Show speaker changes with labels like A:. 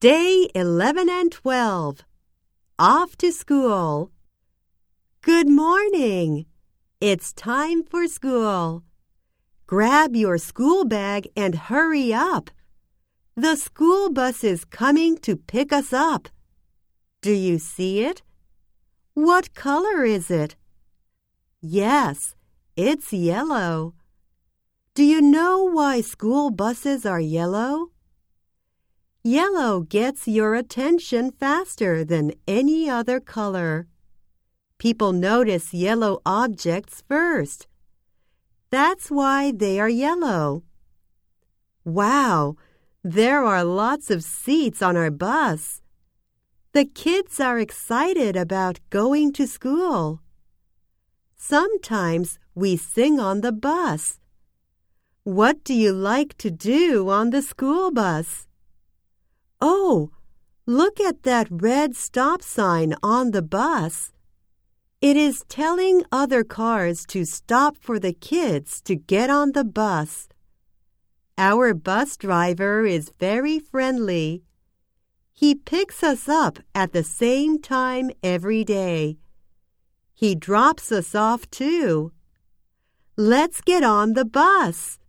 A: Day 11 and 12. Off to school. Good morning. It's time for school. Grab your school bag and hurry up. The school bus is coming to pick us up. Do you see it? What color is it? Yes, it's yellow. Do you know why school buses are yellow? Yellow gets your attention faster than any other color. People notice yellow objects first. That's why they are yellow. Wow, there are lots of seats on our bus. The kids are excited about going to school. Sometimes we sing on the bus. What do you like to do on the school bus? Oh, look at that red stop sign on the bus. It is telling other cars to stop for the kids to get on the bus. Our bus driver is very friendly. He picks us up at the same time every day. He drops us off too. Let's get on the bus.